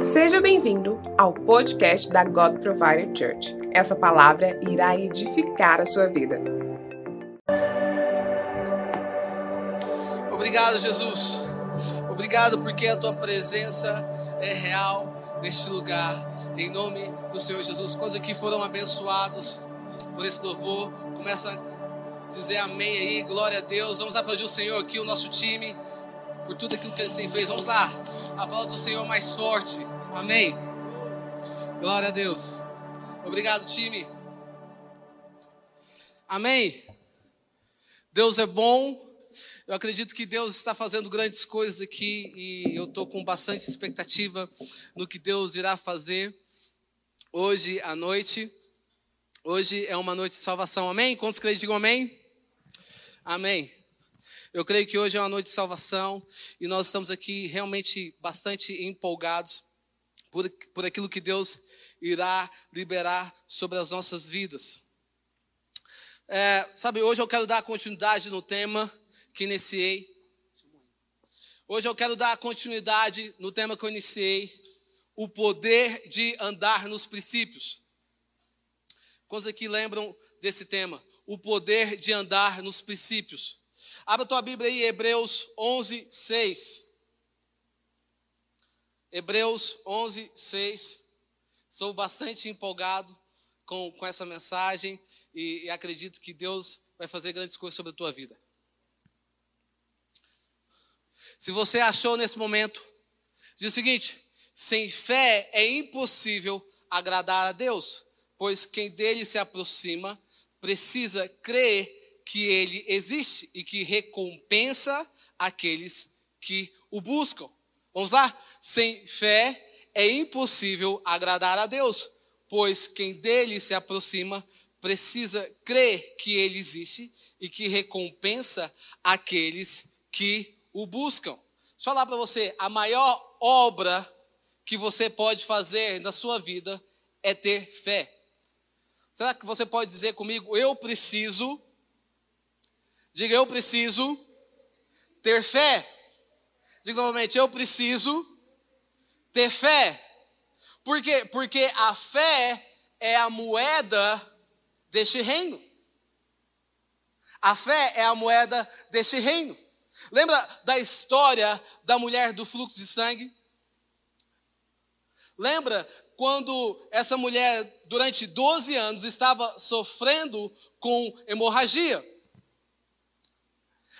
Seja bem-vindo ao podcast da God Provider Church. Essa palavra irá edificar a sua vida. Obrigado, Jesus. Obrigado porque a tua presença é real neste lugar. Em nome do Senhor Jesus. Quantos aqui foram abençoados por esse louvor? Começa a dizer amém aí, glória a Deus. Vamos aplaudir o Senhor aqui, o nosso time, por tudo aquilo que ele fez. Vamos lá. A palavra do Senhor mais forte. Amém. Glória a Deus. Obrigado, time. Amém. Deus é bom. Eu acredito que Deus está fazendo grandes coisas aqui e eu estou com bastante expectativa no que Deus irá fazer hoje à noite. Hoje é uma noite de salvação. Amém? Quantos creem? Digam amém. Amém. Eu creio que hoje é uma noite de salvação e nós estamos aqui realmente bastante empolgados por, por aquilo que Deus irá liberar sobre as nossas vidas. É, sabe, hoje eu quero dar continuidade no tema que iniciei. Hoje eu quero dar continuidade no tema que eu iniciei, o poder de andar nos princípios. Quantos aqui lembram desse tema? O poder de andar nos princípios. Abra tua Bíblia aí, Hebreus 11, 6. Hebreus 11, 6. Estou bastante empolgado com, com essa mensagem e, e acredito que Deus vai fazer grandes coisas sobre a tua vida. Se você achou nesse momento, diz o seguinte: sem fé é impossível agradar a Deus, pois quem dele se aproxima precisa crer que ele existe e que recompensa aqueles que o buscam. Vamos lá? Sem fé é impossível agradar a Deus, pois quem dele se aproxima precisa crer que ele existe e que recompensa aqueles que o buscam. Deixa eu falar para você, a maior obra que você pode fazer na sua vida é ter fé. Será que você pode dizer comigo, eu preciso, diga eu preciso ter fé. Diga novamente, eu preciso ter fé. Por quê? Porque a fé é a moeda deste reino. A fé é a moeda deste reino. Lembra da história da mulher do fluxo de sangue? Lembra quando essa mulher, durante 12 anos, estava sofrendo com hemorragia?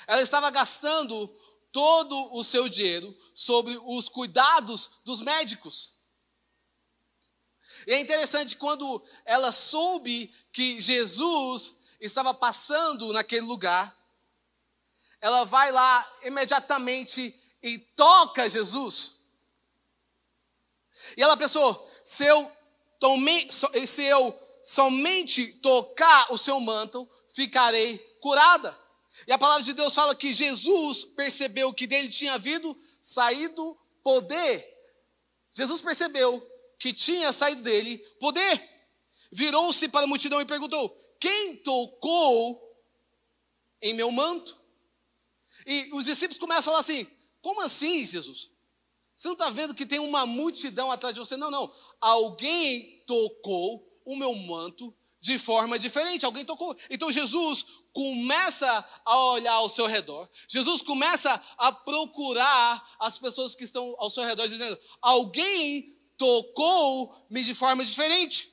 Ela estava gastando todo o seu dinheiro sobre os cuidados dos médicos. E é interessante quando ela soube que Jesus estava passando naquele lugar, ela vai lá imediatamente e toca Jesus. E ela pensou: se eu, tome, se eu somente tocar o seu manto, ficarei curada. E a palavra de Deus fala que Jesus percebeu que dele tinha havido saído poder. Jesus percebeu que tinha saído dele poder. Virou-se para a multidão e perguntou: Quem tocou em meu manto? E os discípulos começam a falar assim: Como assim, Jesus? Você não está vendo que tem uma multidão atrás de você? Não, não. Alguém tocou o meu manto de forma diferente. Alguém tocou. Então Jesus começa a olhar ao seu redor. Jesus começa a procurar as pessoas que estão ao seu redor, dizendo: alguém tocou-me de forma diferente.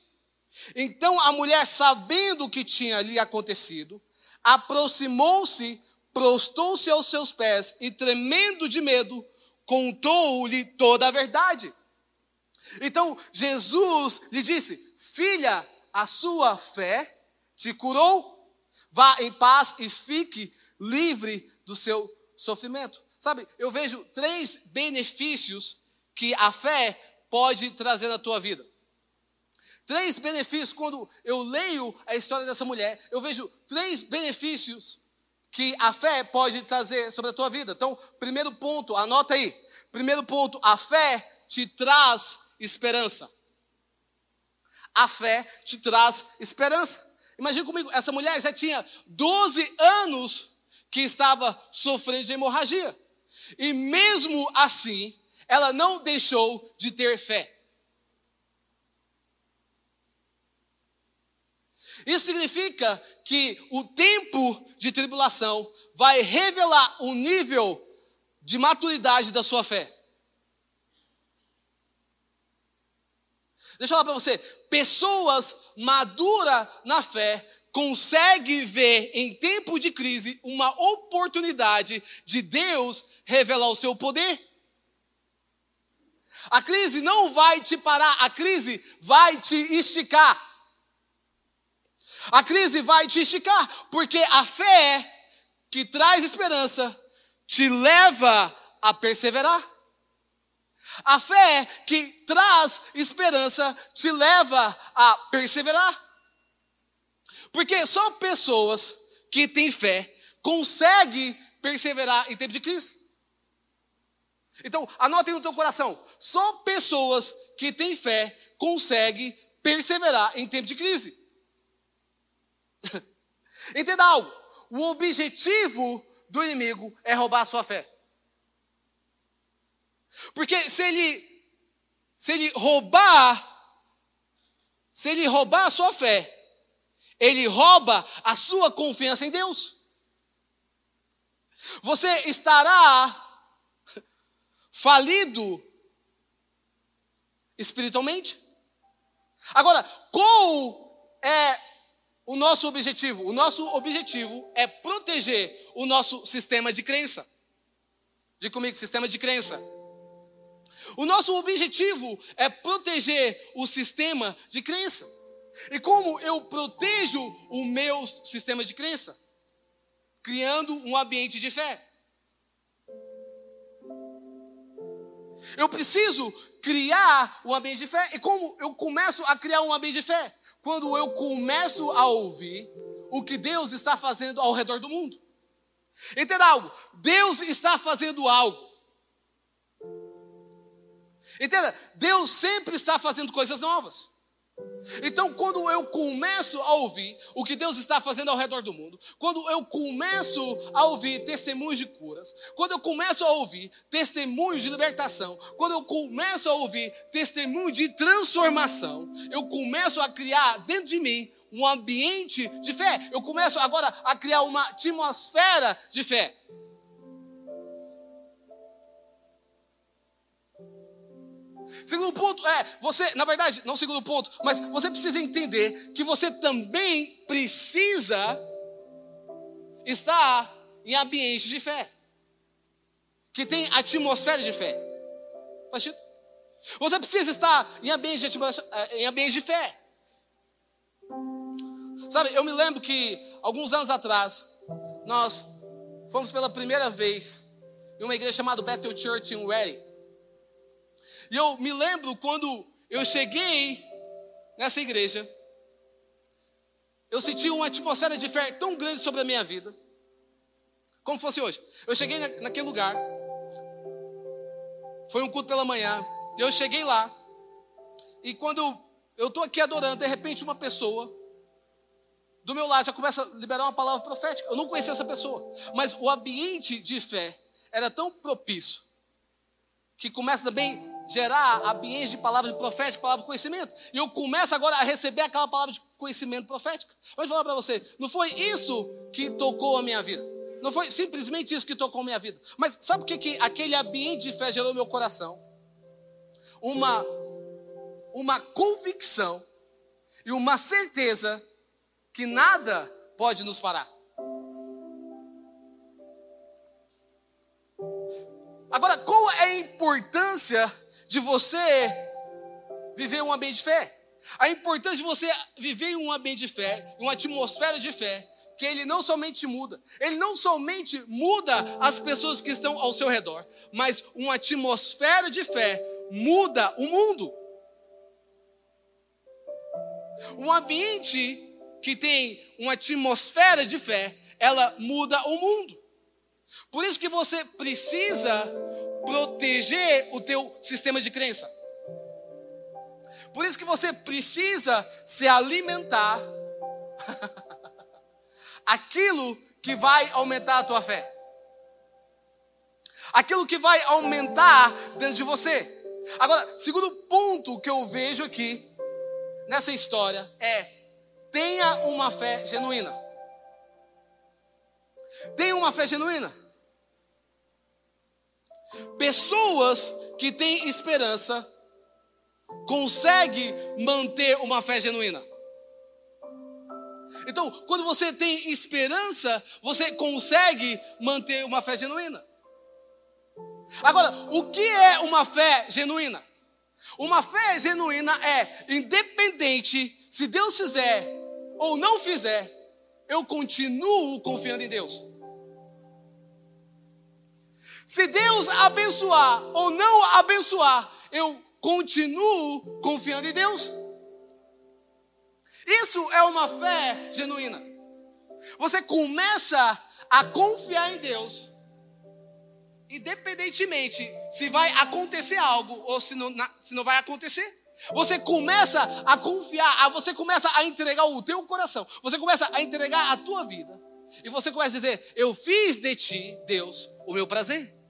Então a mulher, sabendo o que tinha ali acontecido, aproximou-se, prostou-se aos seus pés e, tremendo de medo, contou-lhe toda a verdade. Então Jesus lhe disse: Filha, a sua fé te curou. Vá em paz e fique livre do seu sofrimento. Sabe, eu vejo três benefícios que a fé pode trazer na tua vida. Três benefícios, quando eu leio a história dessa mulher, eu vejo três benefícios que a fé pode trazer sobre a tua vida. Então, primeiro ponto, anota aí. Primeiro ponto, a fé te traz esperança a fé te traz esperança. Imagina comigo, essa mulher já tinha 12 anos que estava sofrendo de hemorragia. E mesmo assim, ela não deixou de ter fé. Isso significa que o tempo de tribulação vai revelar o nível de maturidade da sua fé. Deixa eu falar para você, pessoas maduras na fé conseguem ver em tempo de crise uma oportunidade de Deus revelar o seu poder. A crise não vai te parar, a crise vai te esticar. A crise vai te esticar, porque a fé que traz esperança te leva a perseverar. A fé que traz esperança te leva a perseverar. Porque só pessoas que têm fé conseguem perseverar em tempo de crise. Então, anotem no teu coração: só pessoas que têm fé conseguem perseverar em tempo de crise. Entenda algo: o objetivo do inimigo é roubar a sua fé. Porque se ele se ele roubar se ele roubar a sua fé, ele rouba a sua confiança em Deus. Você estará falido espiritualmente. Agora, qual é o nosso objetivo? O nosso objetivo é proteger o nosso sistema de crença. Diga comigo, sistema de crença. O nosso objetivo é proteger o sistema de crença. E como eu protejo o meu sistema de crença? Criando um ambiente de fé. Eu preciso criar um ambiente de fé. E como eu começo a criar um ambiente de fé? Quando eu começo a ouvir o que Deus está fazendo ao redor do mundo. Entenda algo. Deus está fazendo algo. Entenda? Deus sempre está fazendo coisas novas. Então, quando eu começo a ouvir o que Deus está fazendo ao redor do mundo, quando eu começo a ouvir testemunhos de curas, quando eu começo a ouvir testemunhos de libertação, quando eu começo a ouvir testemunho de transformação, eu começo a criar dentro de mim um ambiente de fé. Eu começo agora a criar uma atmosfera de fé. Segundo ponto é, você, na verdade, não segundo ponto, mas você precisa entender que você também precisa estar em ambiente de fé. Que tem atmosfera de fé. Você precisa estar em ambiente de, eh, em de fé. Sabe, eu me lembro que alguns anos atrás, nós fomos pela primeira vez em uma igreja chamada Bethel Church em Reading. E eu me lembro quando eu cheguei nessa igreja, eu senti uma atmosfera de fé tão grande sobre a minha vida, como fosse hoje. Eu cheguei naquele lugar, foi um culto pela manhã, e eu cheguei lá, e quando eu estou aqui adorando, de repente uma pessoa do meu lado já começa a liberar uma palavra profética. Eu não conhecia essa pessoa, mas o ambiente de fé era tão propício que começa também gerar ambiente de palavras proféticas, palavra de conhecimento. E eu começo agora a receber aquela palavra de conhecimento profética. Vou falar para você, não foi isso que tocou a minha vida. Não foi simplesmente isso que tocou a minha vida. Mas sabe o que, que aquele ambiente de fé gerou no meu coração? Uma, uma convicção e uma certeza que nada pode nos parar. Agora, qual é a importância de você viver um ambiente de fé. A importância de você viver um ambiente de fé, uma atmosfera de fé, que ele não somente muda, ele não somente muda as pessoas que estão ao seu redor, mas uma atmosfera de fé muda o mundo. Um ambiente que tem uma atmosfera de fé, ela muda o mundo. Por isso que você precisa proteger o teu sistema de crença. Por isso que você precisa se alimentar aquilo que vai aumentar a tua fé. aquilo que vai aumentar dentro de você. Agora, segundo ponto que eu vejo aqui nessa história é: tenha uma fé genuína. Tenha uma fé genuína. Pessoas que têm esperança conseguem manter uma fé genuína. Então, quando você tem esperança, você consegue manter uma fé genuína. Agora, o que é uma fé genuína? Uma fé genuína é, independente se Deus fizer ou não fizer, eu continuo confiando em Deus. Se Deus abençoar ou não abençoar, eu continuo confiando em Deus. Isso é uma fé genuína. Você começa a confiar em Deus, independentemente se vai acontecer algo ou se não, se não vai acontecer. Você começa a confiar, você começa a entregar o teu coração, você começa a entregar a tua vida. E você começa a dizer: Eu fiz de ti, Deus, o meu prazer.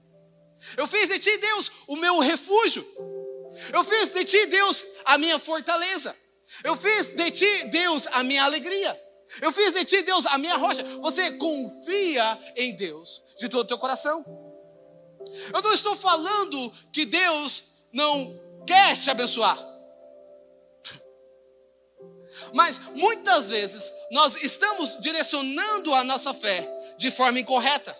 Eu fiz de ti, Deus, o meu refúgio. Eu fiz de ti, Deus, a minha fortaleza. Eu fiz de ti, Deus, a minha alegria. Eu fiz de ti, Deus, a minha rocha. Você confia em Deus de todo o teu coração. Eu não estou falando que Deus não quer te abençoar. Mas muitas vezes nós estamos direcionando a nossa fé de forma incorreta.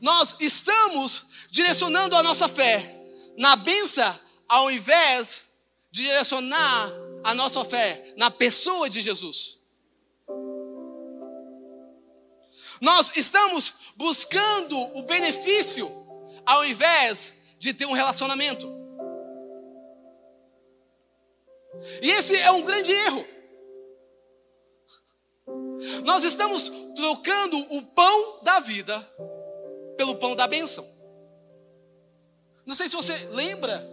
Nós estamos direcionando a nossa fé na benção ao invés de direcionar a nossa fé na pessoa de Jesus. Nós estamos buscando o benefício ao invés de ter um relacionamento. E esse é um grande erro. Nós estamos trocando o pão da vida pelo pão da bênção. Não sei se você lembra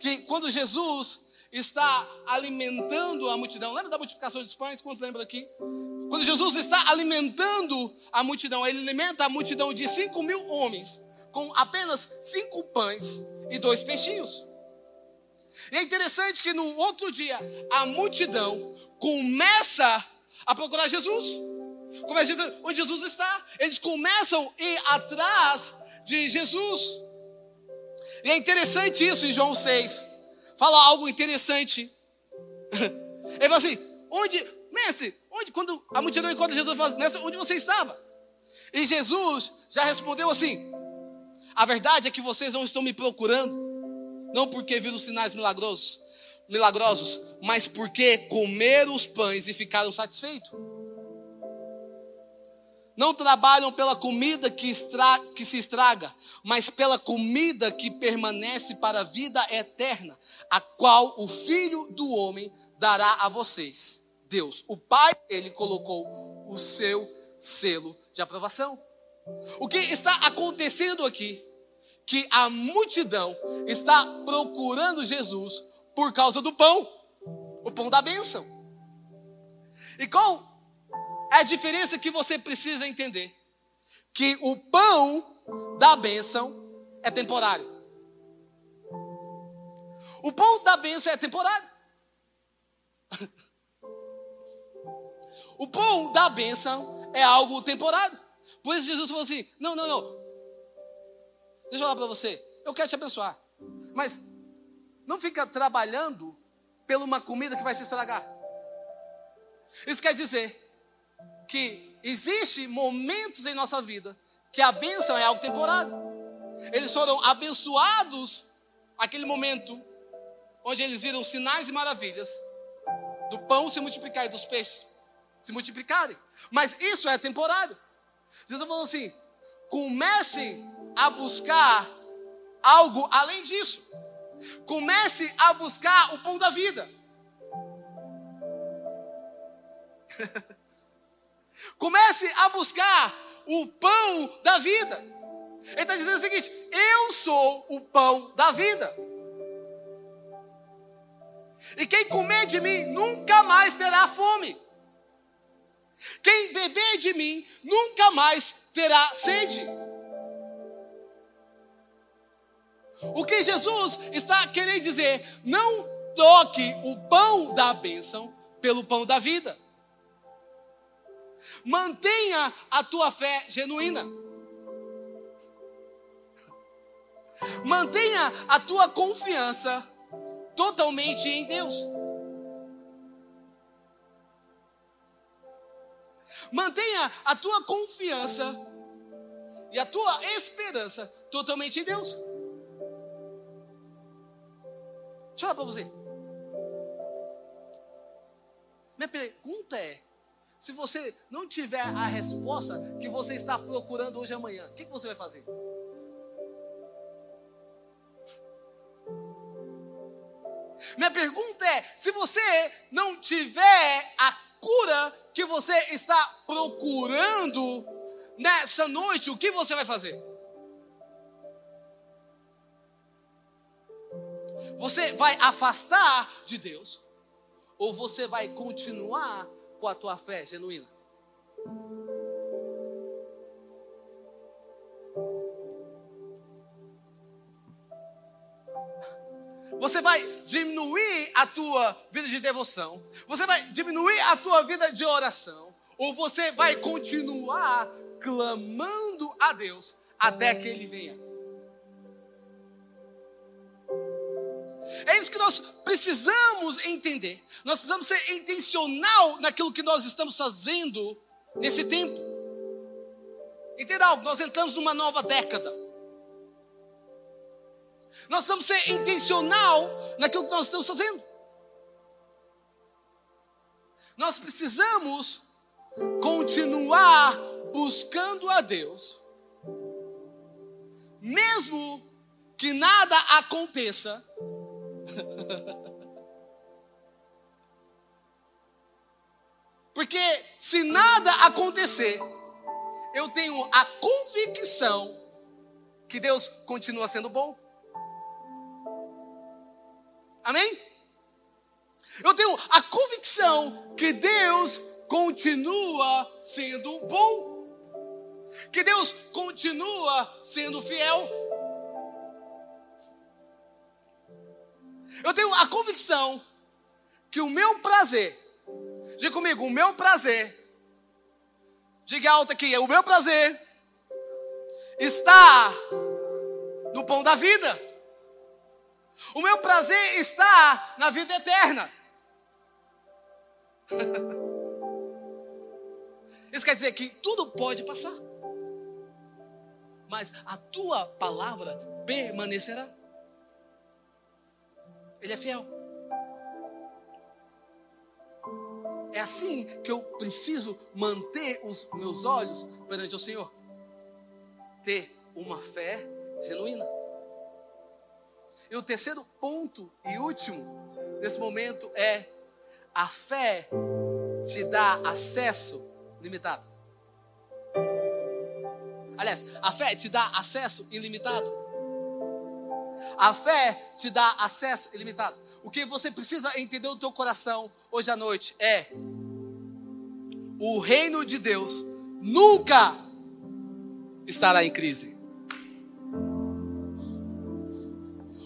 que quando Jesus está alimentando a multidão, lembra da multiplicação dos pães? Quantos lembram aqui? Quando Jesus está alimentando a multidão, ele alimenta a multidão de 5 mil homens com apenas cinco pães e dois peixinhos. E é interessante que no outro dia a multidão começa a procurar Jesus. Começa onde Jesus está. Eles começam a ir atrás de Jesus. E é interessante isso em João 6. Fala algo interessante. Ele fala assim: onde, mestre, onde, quando a multidão encontra Jesus, fala, mestre, onde você estava? E Jesus já respondeu assim: a verdade é que vocês não estão me procurando, não porque viram sinais milagrosos, milagrosos, mas porque comeram os pães e ficaram satisfeitos. Não trabalham pela comida que, estra, que se estraga, mas pela comida que permanece para a vida eterna, a qual o Filho do Homem dará a vocês. Deus, o Pai, ele colocou o seu selo de aprovação. O que está acontecendo aqui? Que a multidão está procurando Jesus por causa do pão, o pão da bênção. E qual é a diferença que você precisa entender? Que o pão da bênção é temporário. O pão da bênção é temporário. O pão da bênção é algo temporário. Por isso Jesus falou assim: não, não, não. Deixa eu falar para você. Eu quero te abençoar. Mas não fica trabalhando pela uma comida que vai se estragar. Isso quer dizer que existe momentos em nossa vida que a bênção é algo temporário. Eles foram abençoados aquele momento onde eles viram sinais e maravilhas do pão se multiplicar e dos peixes se multiplicarem. Mas isso é temporário. Jesus falou assim: comece a buscar algo além disso. Comece a buscar o pão da vida. Comece a buscar o pão da vida. Ele está dizendo o seguinte: eu sou o pão da vida. E quem comer de mim nunca mais terá fome. Quem beber de mim nunca mais terá sede. O que Jesus está querendo dizer? Não troque o pão da bênção pelo pão da vida. Mantenha a tua fé genuína. Mantenha a tua confiança totalmente em Deus. Mantenha a tua confiança e a tua esperança totalmente em Deus. Deixa eu falar para você. Minha pergunta é: se você não tiver a resposta que você está procurando hoje e amanhã, o que você vai fazer? Minha pergunta é: se você não tiver a cura que você está procurando nessa noite, o que você vai fazer? Você vai afastar de Deus ou você vai continuar com a tua fé genuína? Você vai diminuir a tua vida de devoção? Você vai diminuir a tua vida de oração? Ou você vai continuar clamando a Deus até que Ele venha? É isso que nós precisamos entender. Nós precisamos ser intencional naquilo que nós estamos fazendo nesse tempo. Entenda algo, nós entramos numa nova década. Nós precisamos ser intencional naquilo que nós estamos fazendo. Nós precisamos continuar buscando a Deus, mesmo que nada aconteça. Porque se nada acontecer, eu tenho a convicção que Deus continua sendo bom. Amém? Eu tenho a convicção que Deus continua sendo bom, que Deus continua sendo fiel. Eu tenho a convicção que o meu prazer, diga comigo, o meu prazer, diga alto aqui, o meu prazer está no pão da vida. O meu prazer está na vida eterna. Isso quer dizer que tudo pode passar, mas a tua palavra permanecerá. Ele é fiel. É assim que eu preciso manter os meus olhos perante o Senhor. Ter uma fé genuína. E o terceiro ponto e último nesse momento é a fé te dá acesso limitado. Aliás, a fé te dá acesso ilimitado. A fé te dá acesso ilimitado. O que você precisa entender no teu coração hoje à noite é o reino de Deus nunca estará em crise.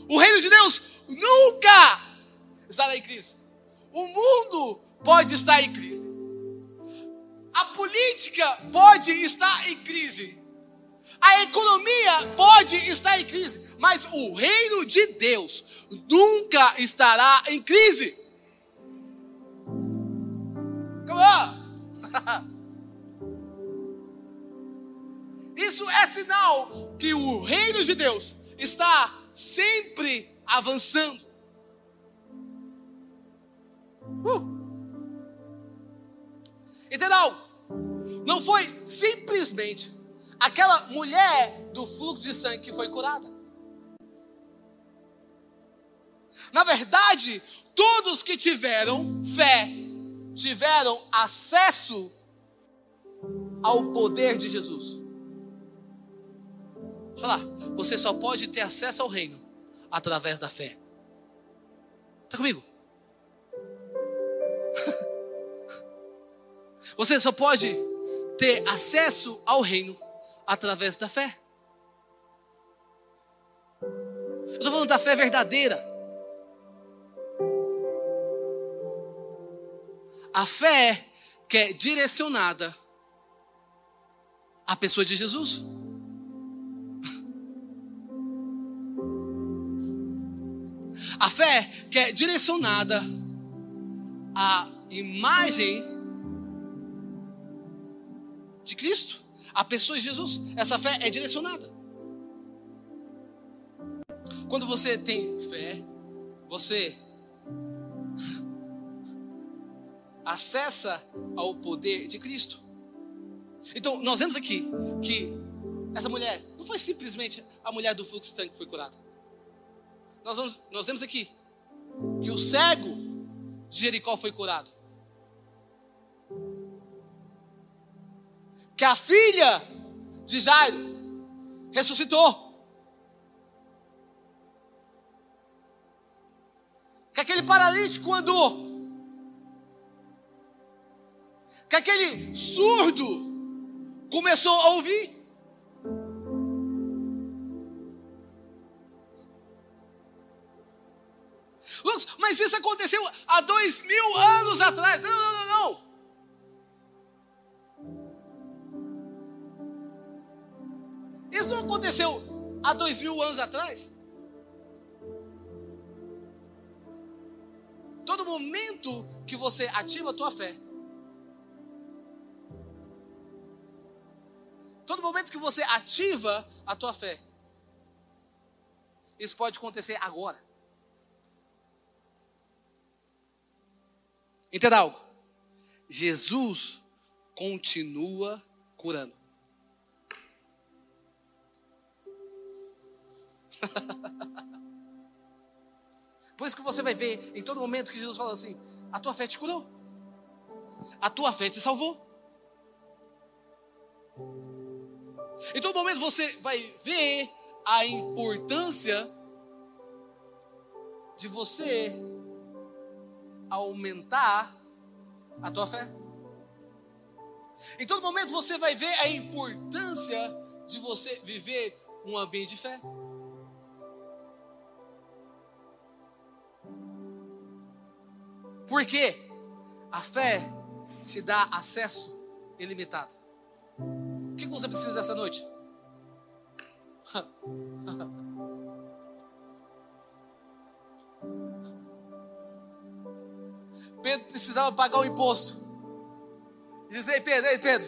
O reino de Deus nunca estará em crise. O mundo pode estar em crise. A política pode estar em crise. A economia pode estar em crise. Mas o reino de Deus nunca estará em crise. Isso é sinal que o reino de Deus está sempre avançando. Uh. Entendeu? Não foi simplesmente aquela mulher do fluxo de sangue que foi curada. Na verdade, todos que tiveram fé tiveram acesso ao poder de Jesus. Falar, você só pode ter acesso ao reino através da fé. Está comigo? Você só pode ter acesso ao reino através da fé. Eu estou falando da fé verdadeira. A fé que é direcionada à pessoa de Jesus. A fé que é direcionada à imagem de Cristo, à pessoa de Jesus. Essa fé é direcionada. Quando você tem fé, você acessa ao poder de Cristo. Então, nós vemos aqui que essa mulher não foi simplesmente a mulher do fluxo de sangue que foi curada. Nós, vamos, nós vemos aqui que o cego de Jericó foi curado. Que a filha de Jairo ressuscitou. Que aquele paralítico andou. Que aquele surdo começou a ouvir. Mas isso aconteceu há dois mil anos atrás. Não. Há dois mil anos atrás. Todo momento que você ativa a tua fé, todo momento que você ativa a tua fé, isso pode acontecer agora. Entenda algo. Jesus continua curando. Por isso que você vai ver em todo momento que Jesus fala assim: a tua fé te curou, a tua fé te salvou. Em todo momento você vai ver a importância de você aumentar a tua fé. Em todo momento você vai ver a importância de você viver um ambiente de fé. Porque a fé te dá acesso ilimitado. O que você precisa dessa noite? Pedro precisava pagar o imposto. E diz: Ei, Pedro, ei, Pedro,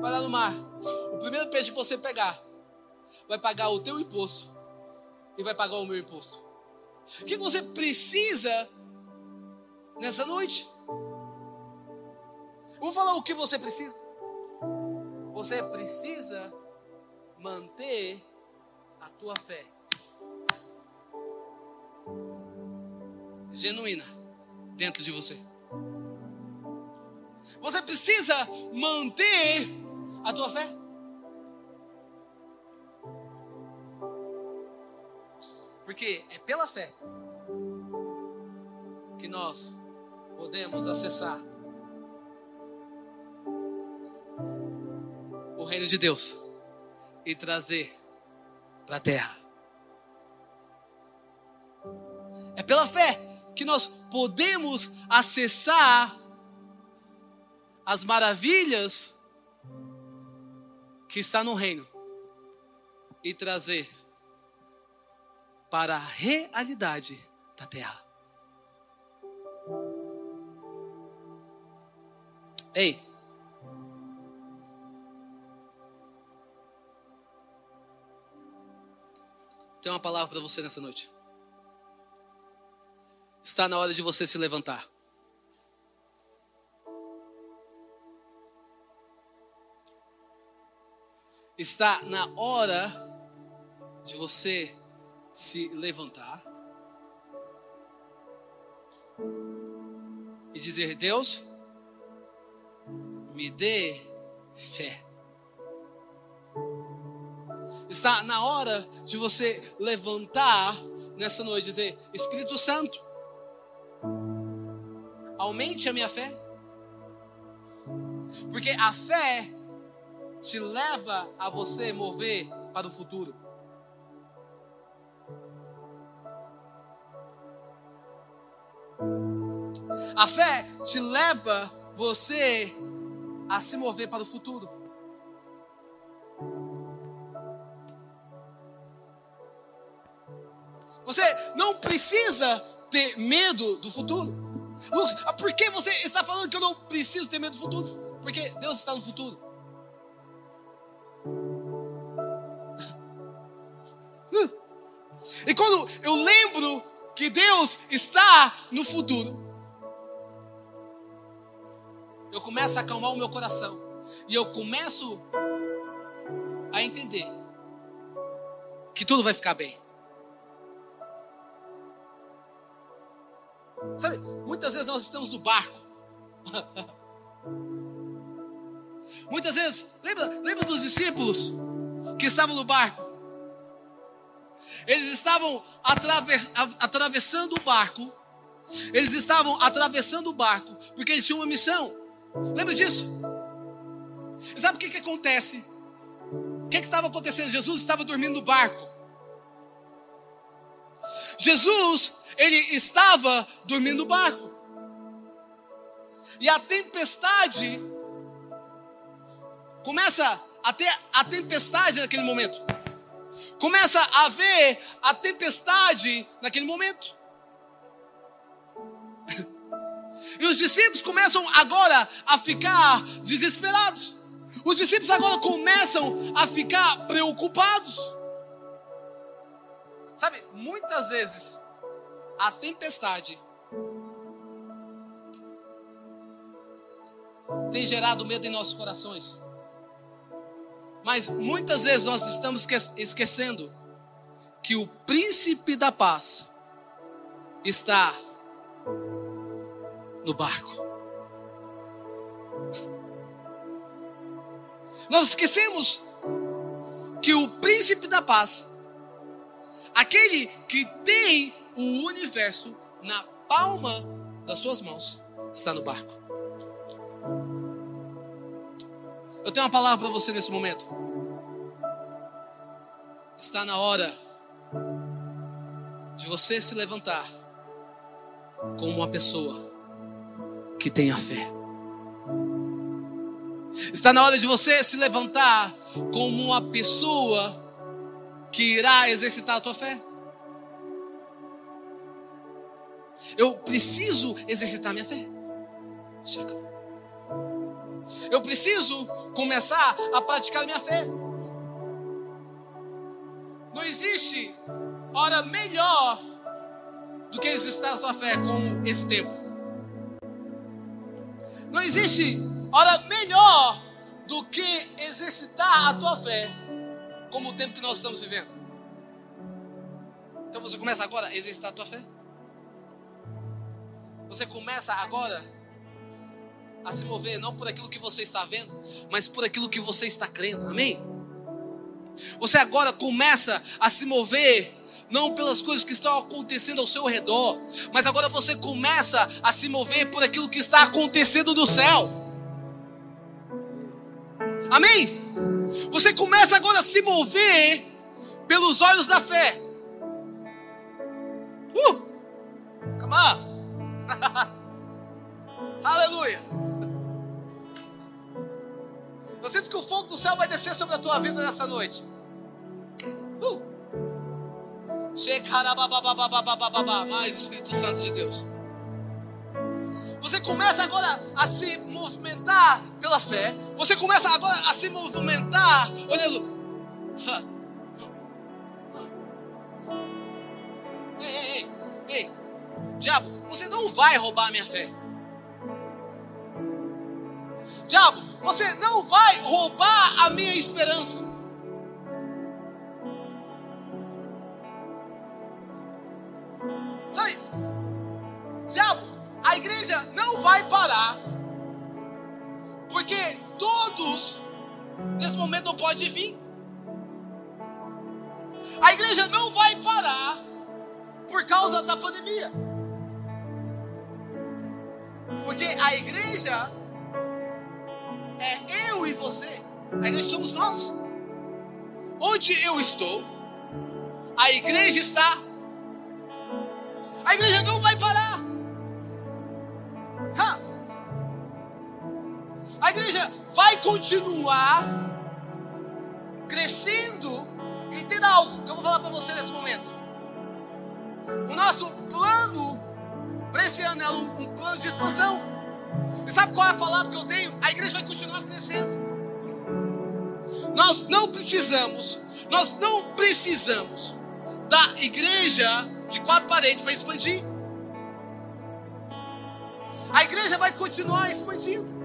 vai lá no mar. O primeiro peixe que você pegar, vai pagar o teu imposto e vai pagar o meu imposto. O que você precisa nessa noite? Vou falar o que você precisa. Você precisa manter a tua fé genuína dentro de você. Você precisa manter a tua fé. Porque é pela fé que nós podemos acessar o reino de Deus e trazer para a terra. É pela fé que nós podemos acessar as maravilhas que está no reino e trazer para a realidade da terra. Ei, tem uma palavra para você nessa noite. Está na hora de você se levantar. Está na hora de você se levantar e dizer: Deus, me dê fé. Está na hora de você levantar nessa noite e dizer: Espírito Santo, aumente a minha fé. Porque a fé te leva a você mover para o futuro. A fé te leva você a se mover para o futuro. Você não precisa ter medo do futuro. Lucas, por que você está falando que eu não preciso ter medo do futuro? Porque Deus está no futuro. Hum. E quando eu lembro que Deus está no futuro, eu começo a acalmar o meu coração. E eu começo a entender que tudo vai ficar bem. Sabe, muitas vezes nós estamos no barco. muitas vezes, lembra, lembra dos discípulos que estavam no barco? Eles estavam atravess, atravessando o barco. Eles estavam atravessando o barco porque eles tinham uma missão. Lembra disso? E sabe o que, que acontece? O que, estava acontecendo? Jesus estava dormindo no barco. Jesus, ele estava dormindo no barco. E a tempestade começa a ter a tempestade naquele momento. Começa a ver a tempestade naquele momento. E os discípulos começam agora a ficar desesperados. Os discípulos agora começam a ficar preocupados. Sabe, muitas vezes a tempestade tem gerado medo em nossos corações. Mas muitas vezes nós estamos esquecendo que o príncipe da paz está no barco. Nós esquecemos que o príncipe da paz, aquele que tem o universo na palma das suas mãos, está no barco. Eu tenho uma palavra para você nesse momento. Está na hora de você se levantar como uma pessoa que tenha fé. Está na hora de você se levantar como uma pessoa que irá exercitar a tua fé. Eu preciso exercitar minha fé. Chega. Eu preciso começar a praticar minha fé. Não existe hora melhor do que exercitar a sua fé como esse tempo. Não existe hora melhor do que exercitar a tua fé, como o tempo que nós estamos vivendo. Então você começa agora a exercitar a tua fé. Você começa agora a se mover não por aquilo que você está vendo, mas por aquilo que você está crendo. Amém? Você agora começa a se mover não pelas coisas que estão acontecendo ao seu redor, mas agora você começa a se mover por aquilo que está acontecendo no céu. Amém? Você começa agora a se mover pelos olhos da fé. Uh! Come on! Aleluia! Eu sinto que o fogo do céu vai descer sobre a tua vida nessa noite. Mais Espírito Santo de Deus. Você começa agora a se movimentar pela fé. Você começa agora a se movimentar olhando. Ei, ei, ei, ei. Diabo, você não vai roubar a minha fé. Diabo, você não vai roubar a minha esperança. Igreja não vai parar. Porque todos nesse momento não podem vir. A igreja não vai parar por causa da pandemia. Porque a igreja é eu e você. A igreja somos nós. Onde eu estou, a igreja está. A igreja não vai parar. Igreja vai continuar crescendo. Entenda algo que eu vou falar para você nesse momento. O nosso plano para esse ano é um, plano de expansão. E sabe qual é a palavra que eu tenho? A igreja vai continuar crescendo. Nós não precisamos, nós não precisamos da igreja de quatro paredes para expandir. A igreja vai continuar expandindo.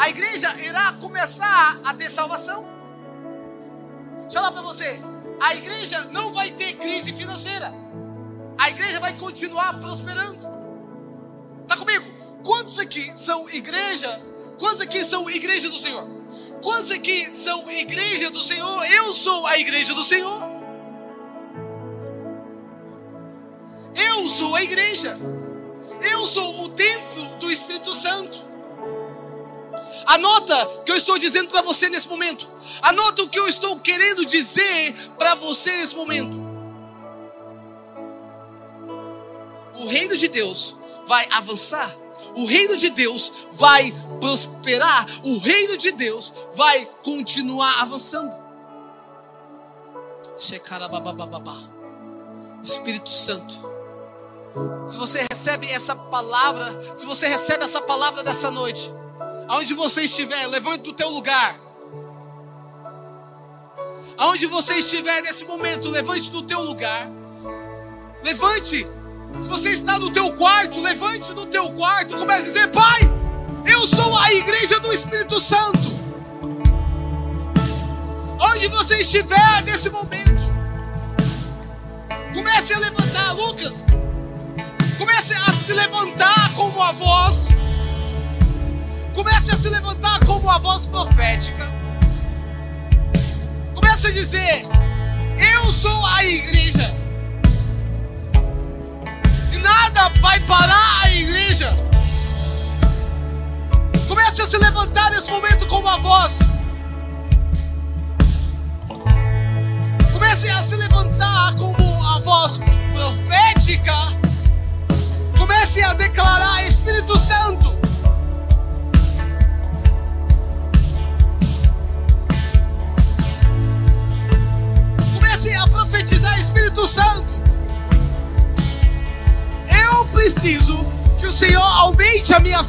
A igreja irá começar a ter salvação. Deixa eu falar para você. A igreja não vai ter crise financeira. A igreja vai continuar prosperando. Está comigo? Quantos aqui são igreja? Quantos aqui são igreja do Senhor? Quantos aqui são igreja do Senhor? Eu sou a igreja do Senhor. Eu sou a igreja. Eu sou o templo do Espírito Santo. Anota o que eu estou dizendo para você nesse momento. Anota o que eu estou querendo dizer para você nesse momento. O reino de Deus vai avançar. O reino de Deus vai prosperar. O reino de Deus vai continuar avançando. Espírito Santo. Se você recebe essa palavra, se você recebe essa palavra dessa noite, aonde você estiver, levante do teu lugar. Aonde você estiver nesse momento, levante do teu lugar. Levante. Se você está no teu quarto, levante no teu quarto, comece a dizer: Pai, eu sou a igreja do Espírito Santo. Onde você estiver nesse momento, comece a levantar, Lucas. Comece a se levantar como a voz. Comece a se levantar como a voz profética. Comece a dizer: Eu sou a igreja. E nada vai parar a igreja. Comece a se levantar nesse momento como a voz. Comece a se levantar como a voz profética. Comece a declarar Espírito Santo. Aumente a